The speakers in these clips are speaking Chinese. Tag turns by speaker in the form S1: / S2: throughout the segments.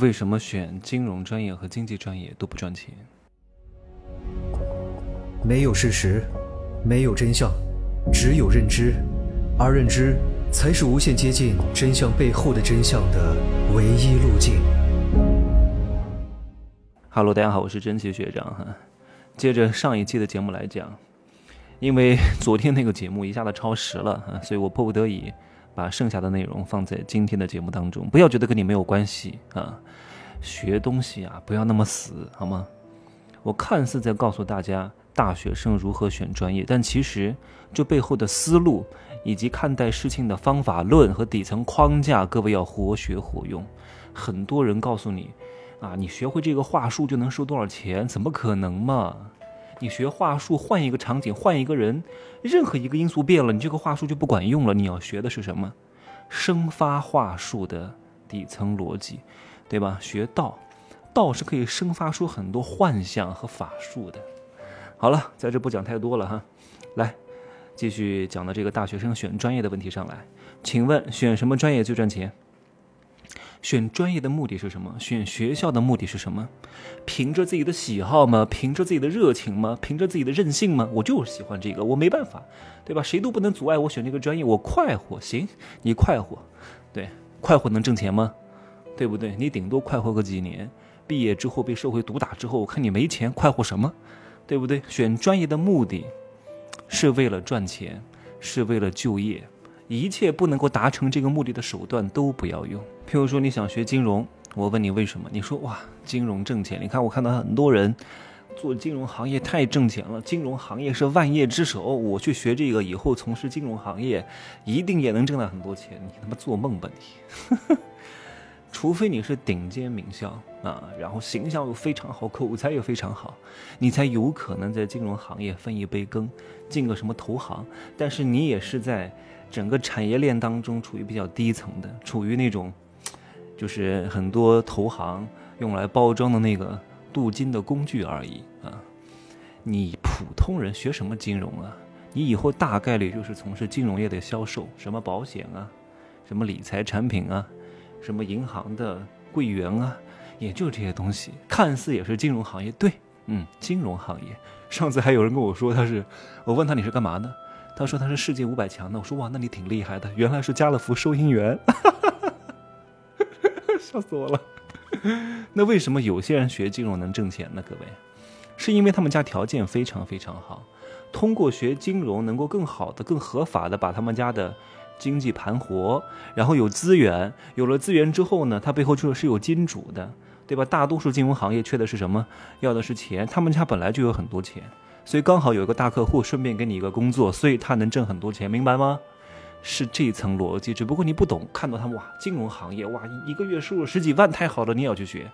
S1: 为什么选金融专业和经济专业都不赚钱？
S2: 没有事实，没有真相，只有认知，而认知才是无限接近真相背后的真相的唯一路径。
S1: Hello，大家好，我是真奇学长哈。接着上一期的节目来讲，因为昨天那个节目一下子超时了哈，所以我迫不得已。把剩下的内容放在今天的节目当中，不要觉得跟你没有关系啊！学东西啊，不要那么死，好吗？我看似在告诉大家大学生如何选专业，但其实这背后的思路以及看待事情的方法论和底层框架，各位要活学活用。很多人告诉你，啊，你学会这个话术就能收多少钱？怎么可能嘛？你学话术，换一个场景，换一个人，任何一个因素变了，你这个话术就不管用了。你要学的是什么？生发话术的底层逻辑，对吧？学道，道是可以生发出很多幻象和法术的。好了，在这不讲太多了哈，来，继续讲到这个大学生选专业的问题上来。请问选什么专业最赚钱？选专业的目的是什么？选学校的目的是什么？凭着自己的喜好吗？凭着自己的热情吗？凭着自己的任性吗？我就是喜欢这个，我没办法，对吧？谁都不能阻碍我选这个专业，我快活。行，你快活，对，快活能挣钱吗？对不对？你顶多快活个几年，毕业之后被社会毒打之后，我看你没钱，快活什么？对不对？选专业的目的是为了赚钱，是为了就业。一切不能够达成这个目的的手段都不要用。譬如说，你想学金融，我问你为什么？你说哇，金融挣钱。你看，我看到很多人做金融行业太挣钱了，金融行业是万业之首。我去学这个，以后从事金融行业，一定也能挣到很多钱。你他妈做梦吧你！除非你是顶尖名校啊，然后形象又非常好，口才又非常好，你才有可能在金融行业分一杯羹，进个什么投行。但是你也是在。整个产业链当中处于比较低层的，处于那种，就是很多投行用来包装的那个镀金的工具而已啊！你普通人学什么金融啊？你以后大概率就是从事金融业的销售，什么保险啊，什么理财产品啊，什么银行的柜员啊，也就这些东西，看似也是金融行业，对，嗯，金融行业。上次还有人跟我说他是，我问他你是干嘛的？他说他是世界五百强的，我说哇，那你挺厉害的，原来是家乐福收银员，笑死我了。那为什么有些人学金融能挣钱呢？各位，是因为他们家条件非常非常好，通过学金融能够更好的、更合法的把他们家的经济盘活，然后有资源，有了资源之后呢，他背后就是有金主的，对吧？大多数金融行业缺的是什么？要的是钱，他们家本来就有很多钱。所以刚好有一个大客户，顺便给你一个工作，所以他能挣很多钱，明白吗？是这一层逻辑，只不过你不懂。看到他们哇，金融行业哇，一个月收入十几万，太好了，你也要去学。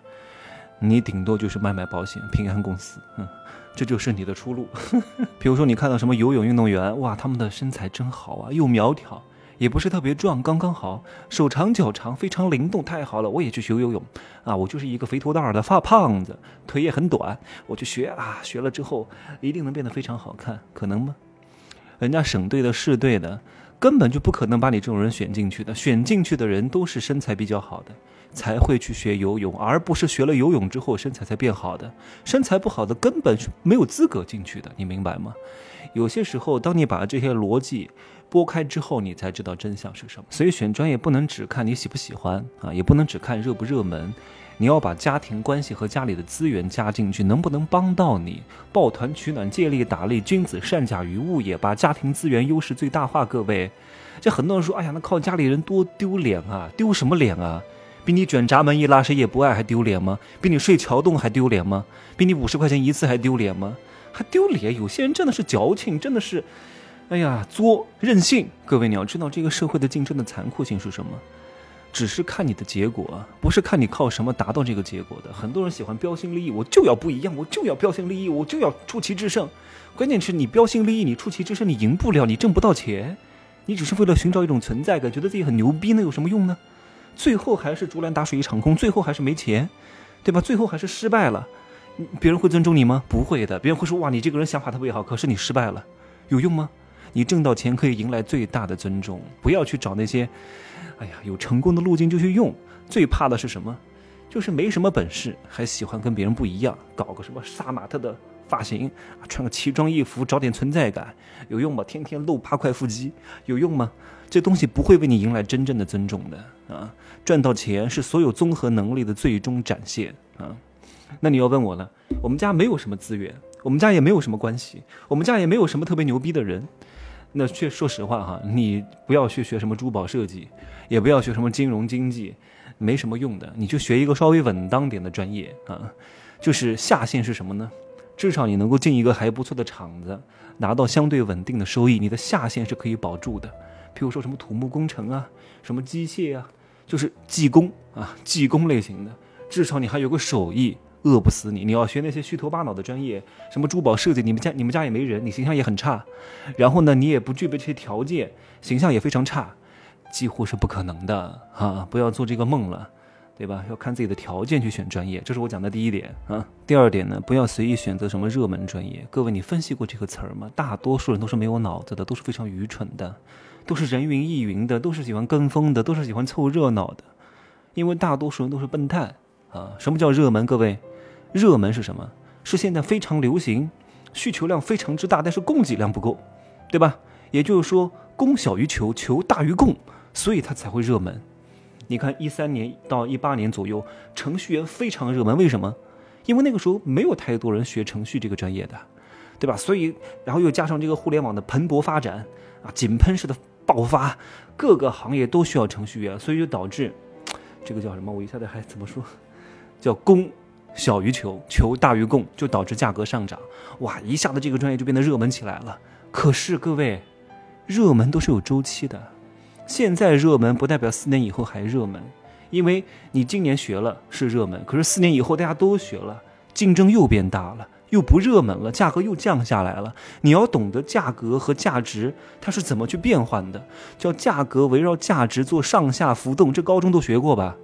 S1: 你顶多就是卖卖保险，平安公司，嗯，这就是你的出路。比如说你看到什么游泳运动员，哇，他们的身材真好啊，又苗条。也不是特别壮，刚刚好，手长脚长，非常灵动，太好了！我也去学游泳，啊，我就是一个肥头大耳的发胖子，腿也很短，我去学啊，学了之后一定能变得非常好看，可能吗？人家省队的、市队的，根本就不可能把你这种人选进去的，选进去的人都是身材比较好的，才会去学游泳，而不是学了游泳之后身材才变好的，身材不好的根本是没有资格进去的，你明白吗？有些时候，当你把这些逻辑。拨开之后，你才知道真相是什么。所以选专业不能只看你喜不喜欢啊，也不能只看热不热门，你要把家庭关系和家里的资源加进去，能不能帮到你？抱团取暖，借力打力，君子善假于物也。把家庭资源优势最大化。各位，这很多人说，哎呀，那靠家里人多丢脸啊！丢什么脸啊？比你卷闸门一拉，谁也不爱还丢脸吗？比你睡桥洞还丢脸吗？比你五十块钱一次还丢脸吗？还丢脸？有些人真的是矫情，真的是。哎呀，作任性！各位，你要知道这个社会的竞争的残酷性是什么？只是看你的结果，不是看你靠什么达到这个结果的。很多人喜欢标新立异，我就要不一样，我就要标新立异，我就要出奇制胜。关键是你标新立异，你出奇制胜，你赢不了，你挣不到钱，你只是为了寻找一种存在感，觉得自己很牛逼，那有什么用呢？最后还是竹篮打水一场空，最后还是没钱，对吧？最后还是失败了，别人会尊重你吗？不会的，别人会说哇，你这个人想法特别好，可是你失败了，有用吗？你挣到钱可以迎来最大的尊重，不要去找那些，哎呀，有成功的路径就去用。最怕的是什么？就是没什么本事，还喜欢跟别人不一样，搞个什么杀马特的发型，穿个奇装异服找点存在感，有用吗？天天露八块腹肌，有用吗？这东西不会为你迎来真正的尊重的啊！赚到钱是所有综合能力的最终展现啊！那你要问我了，我们家没有什么资源，我们家也没有什么关系，我们家也没有什么特别牛逼的人。那确说实话哈，你不要去学什么珠宝设计，也不要学什么金融经济，没什么用的。你就学一个稍微稳当点的专业啊，就是下限是什么呢？至少你能够进一个还不错的厂子，拿到相对稳定的收益，你的下限是可以保住的。譬如说什么土木工程啊，什么机械啊，就是技工啊，技工类型的，至少你还有个手艺。饿不死你！你要学那些虚头巴脑的专业，什么珠宝设计，你们家你们家也没人，你形象也很差。然后呢，你也不具备这些条件，形象也非常差，几乎是不可能的啊！不要做这个梦了，对吧？要看自己的条件去选专业，这是我讲的第一点啊。第二点呢，不要随意选择什么热门专业。各位，你分析过这个词儿吗？大多数人都是没有脑子的，都是非常愚蠢的，都是人云亦云的，都是喜欢跟风的，都是喜欢凑热闹的。因为大多数人都是笨蛋啊！什么叫热门？各位？热门是什么？是现在非常流行，需求量非常之大，但是供给量不够，对吧？也就是说，供小于求，求大于供，所以它才会热门。你看，一三年到一八年左右，程序员非常热门，为什么？因为那个时候没有太多人学程序这个专业的，对吧？所以，然后又加上这个互联网的蓬勃发展啊，井喷式的爆发，各个行业都需要程序员，所以就导致这个叫什么？我一下子还怎么说？叫供。小于求，求大于供，就导致价格上涨。哇，一下子这个专业就变得热门起来了。可是各位，热门都是有周期的。现在热门不代表四年以后还热门，因为你今年学了是热门，可是四年以后大家都学了，竞争又变大了，又不热门了，价格又降下来了。你要懂得价格和价值它是怎么去变换的，叫价格围绕价值做上下浮动，这高中都学过吧？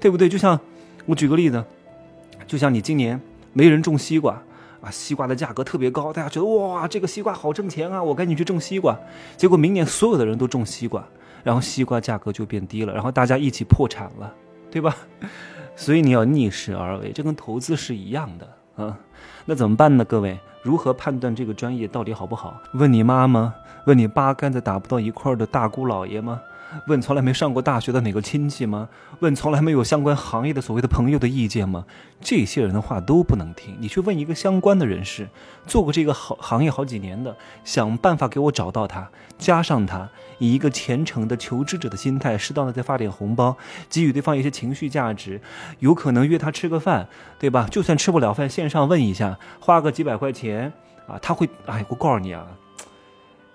S1: 对不对？就像我举个例子。就像你今年没人种西瓜啊，西瓜的价格特别高，大家觉得哇，这个西瓜好挣钱啊，我赶紧去种西瓜。结果明年所有的人都种西瓜，然后西瓜价格就变低了，然后大家一起破产了，对吧？所以你要逆势而为，这跟投资是一样的啊。那怎么办呢？各位，如何判断这个专业到底好不好？问你妈吗？问你八竿子打不到一块的大姑姥爷吗？问从来没上过大学的哪个亲戚吗？问从来没有相关行业的所谓的朋友的意见吗？这些人的话都不能听。你去问一个相关的人士，做过这个好行业好几年的，想办法给我找到他，加上他，以一个虔诚的求知者的心态，适当的再发点红包，给予对方一些情绪价值，有可能约他吃个饭，对吧？就算吃不了饭，线上问一下，花个几百块钱啊，他会哎，我告诉你啊。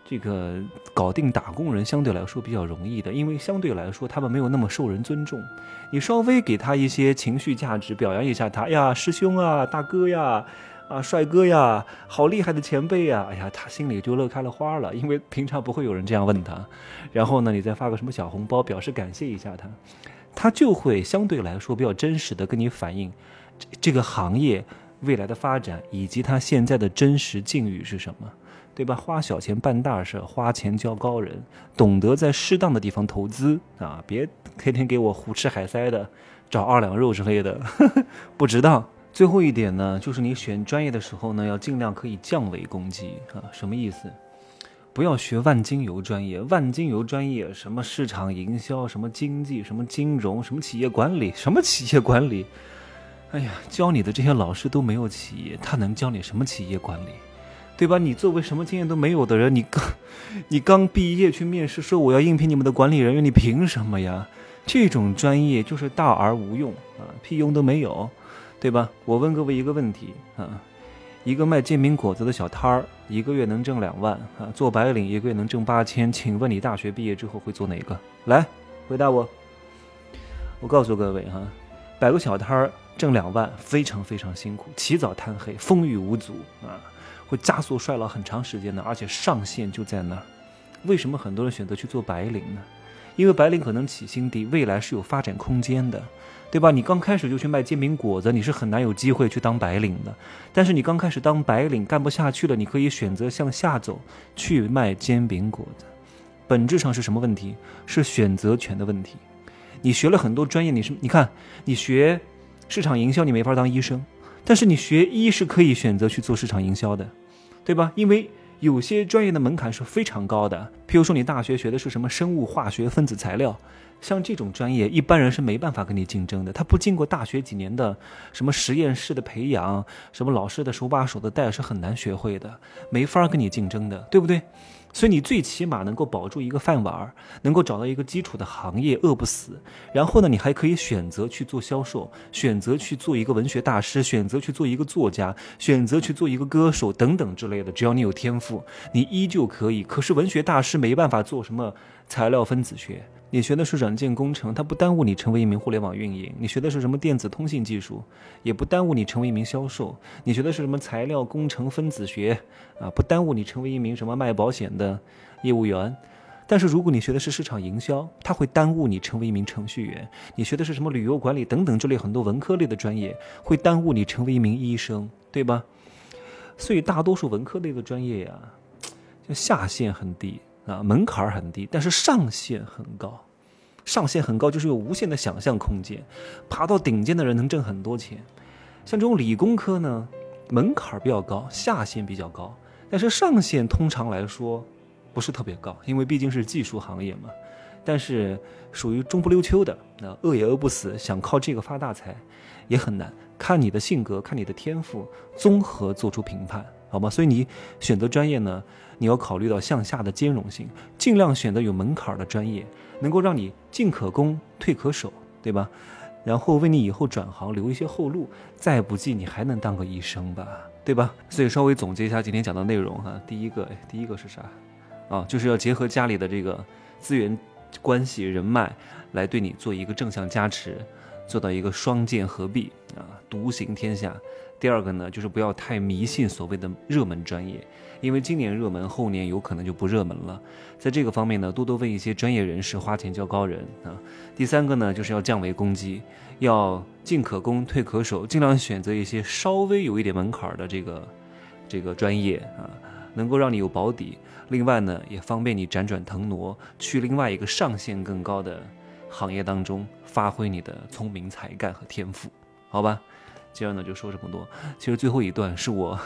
S1: 这个搞定打工人相对来说比较容易的，因为相对来说他们没有那么受人尊重。你稍微给他一些情绪价值，表扬一下他，哎呀，师兄啊，大哥呀，啊，帅哥呀，好厉害的前辈呀，哎呀，他心里就乐开了花了，因为平常不会有人这样问他。然后呢，你再发个什么小红包，表示感谢一下他，他就会相对来说比较真实的跟你反映这这个行业未来的发展以及他现在的真实境遇是什么。对吧？花小钱办大事，花钱交高人，懂得在适当的地方投资啊！别天天给我胡吃海塞的，找二两肉之类的，不值当。最后一点呢，就是你选专业的时候呢，要尽量可以降维攻击啊！什么意思？不要学万金油专业，万金油专业什么市场营销，什么经济，什么金融，什么企业管理，什么企业管理？哎呀，教你的这些老师都没有企业，他能教你什么企业管理？对吧？你作为什么经验都没有的人，你刚，你刚毕业去面试，说我要应聘你们的管理人员，你凭什么呀？这种专业就是大而无用啊，屁用都没有，对吧？我问各位一个问题啊，一个卖煎饼果子的小摊儿，一个月能挣两万啊，做白领一个月能挣八千，请问你大学毕业之后会做哪个？来回答我。我告诉各位哈，摆个小摊儿挣两万，非常非常辛苦，起早贪黑，风雨无阻啊。会加速衰老很长时间的，而且上限就在那儿。为什么很多人选择去做白领呢？因为白领可能起薪低，未来是有发展空间的，对吧？你刚开始就去卖煎饼果子，你是很难有机会去当白领的。但是你刚开始当白领干不下去了，你可以选择向下走，去卖煎饼果子。本质上是什么问题？是选择权的问题。你学了很多专业，你是你看，你学市场营销你没法当医生，但是你学医是可以选择去做市场营销的，对吧？因为有些专业的门槛是非常高的，譬如说你大学学的是什么生物化学、分子材料。像这种专业，一般人是没办法跟你竞争的。他不经过大学几年的什么实验室的培养，什么老师的手把手的带，是很难学会的，没法跟你竞争的，对不对？所以你最起码能够保住一个饭碗，能够找到一个基础的行业，饿不死。然后呢，你还可以选择去做销售，选择去做一个文学大师，选择去做一个作家，选择去做一个歌手等等之类的。只要你有天赋，你依旧可以。可是文学大师没办法做什么材料分子学。你学的是软件工程，它不耽误你成为一名互联网运营；你学的是什么电子通信技术，也不耽误你成为一名销售；你学的是什么材料工程、分子学，啊，不耽误你成为一名什么卖保险的业务员。但是如果你学的是市场营销，它会耽误你成为一名程序员；你学的是什么旅游管理等等这类很多文科类的专业，会耽误你成为一名医生，对吧？所以大多数文科类的专业呀，就下限很低。啊，门槛很低，但是上限很高。上限很高，就是有无限的想象空间。爬到顶尖的人能挣很多钱。像这种理工科呢，门槛比较高，下限比较高，但是上限通常来说不是特别高，因为毕竟是技术行业嘛。但是属于中不溜秋的，那饿也饿不死，想靠这个发大财也很难。看你的性格，看你的天赋，综合做出评判。好吗？所以你选择专业呢，你要考虑到向下的兼容性，尽量选择有门槛的专业，能够让你进可攻，退可守，对吧？然后为你以后转行留一些后路。再不济，你还能当个医生吧，对吧？所以稍微总结一下今天讲的内容哈。第一个，第一个是啥？啊，就是要结合家里的这个资源、关系、人脉，来对你做一个正向加持，做到一个双剑合璧啊，独行天下。第二个呢，就是不要太迷信所谓的热门专业，因为今年热门，后年有可能就不热门了。在这个方面呢，多多问一些专业人士，花钱交高人啊。第三个呢，就是要降维攻击，要进可攻，退可守，尽量选择一些稍微有一点门槛的这个这个专业啊，能够让你有保底。另外呢，也方便你辗转腾挪，去另外一个上限更高的行业当中，发挥你的聪明才干和天赋，好吧？今儿呢就说这么多。其实最后一段是我，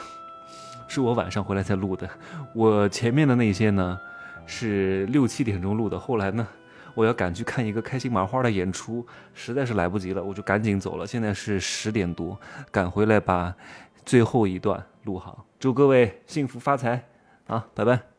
S1: 是我晚上回来才录的。我前面的那些呢，是六七点钟录的。后来呢，我要赶去看一个开心麻花的演出，实在是来不及了，我就赶紧走了。现在是十点多，赶回来把最后一段录好。祝各位幸福发财啊！拜拜。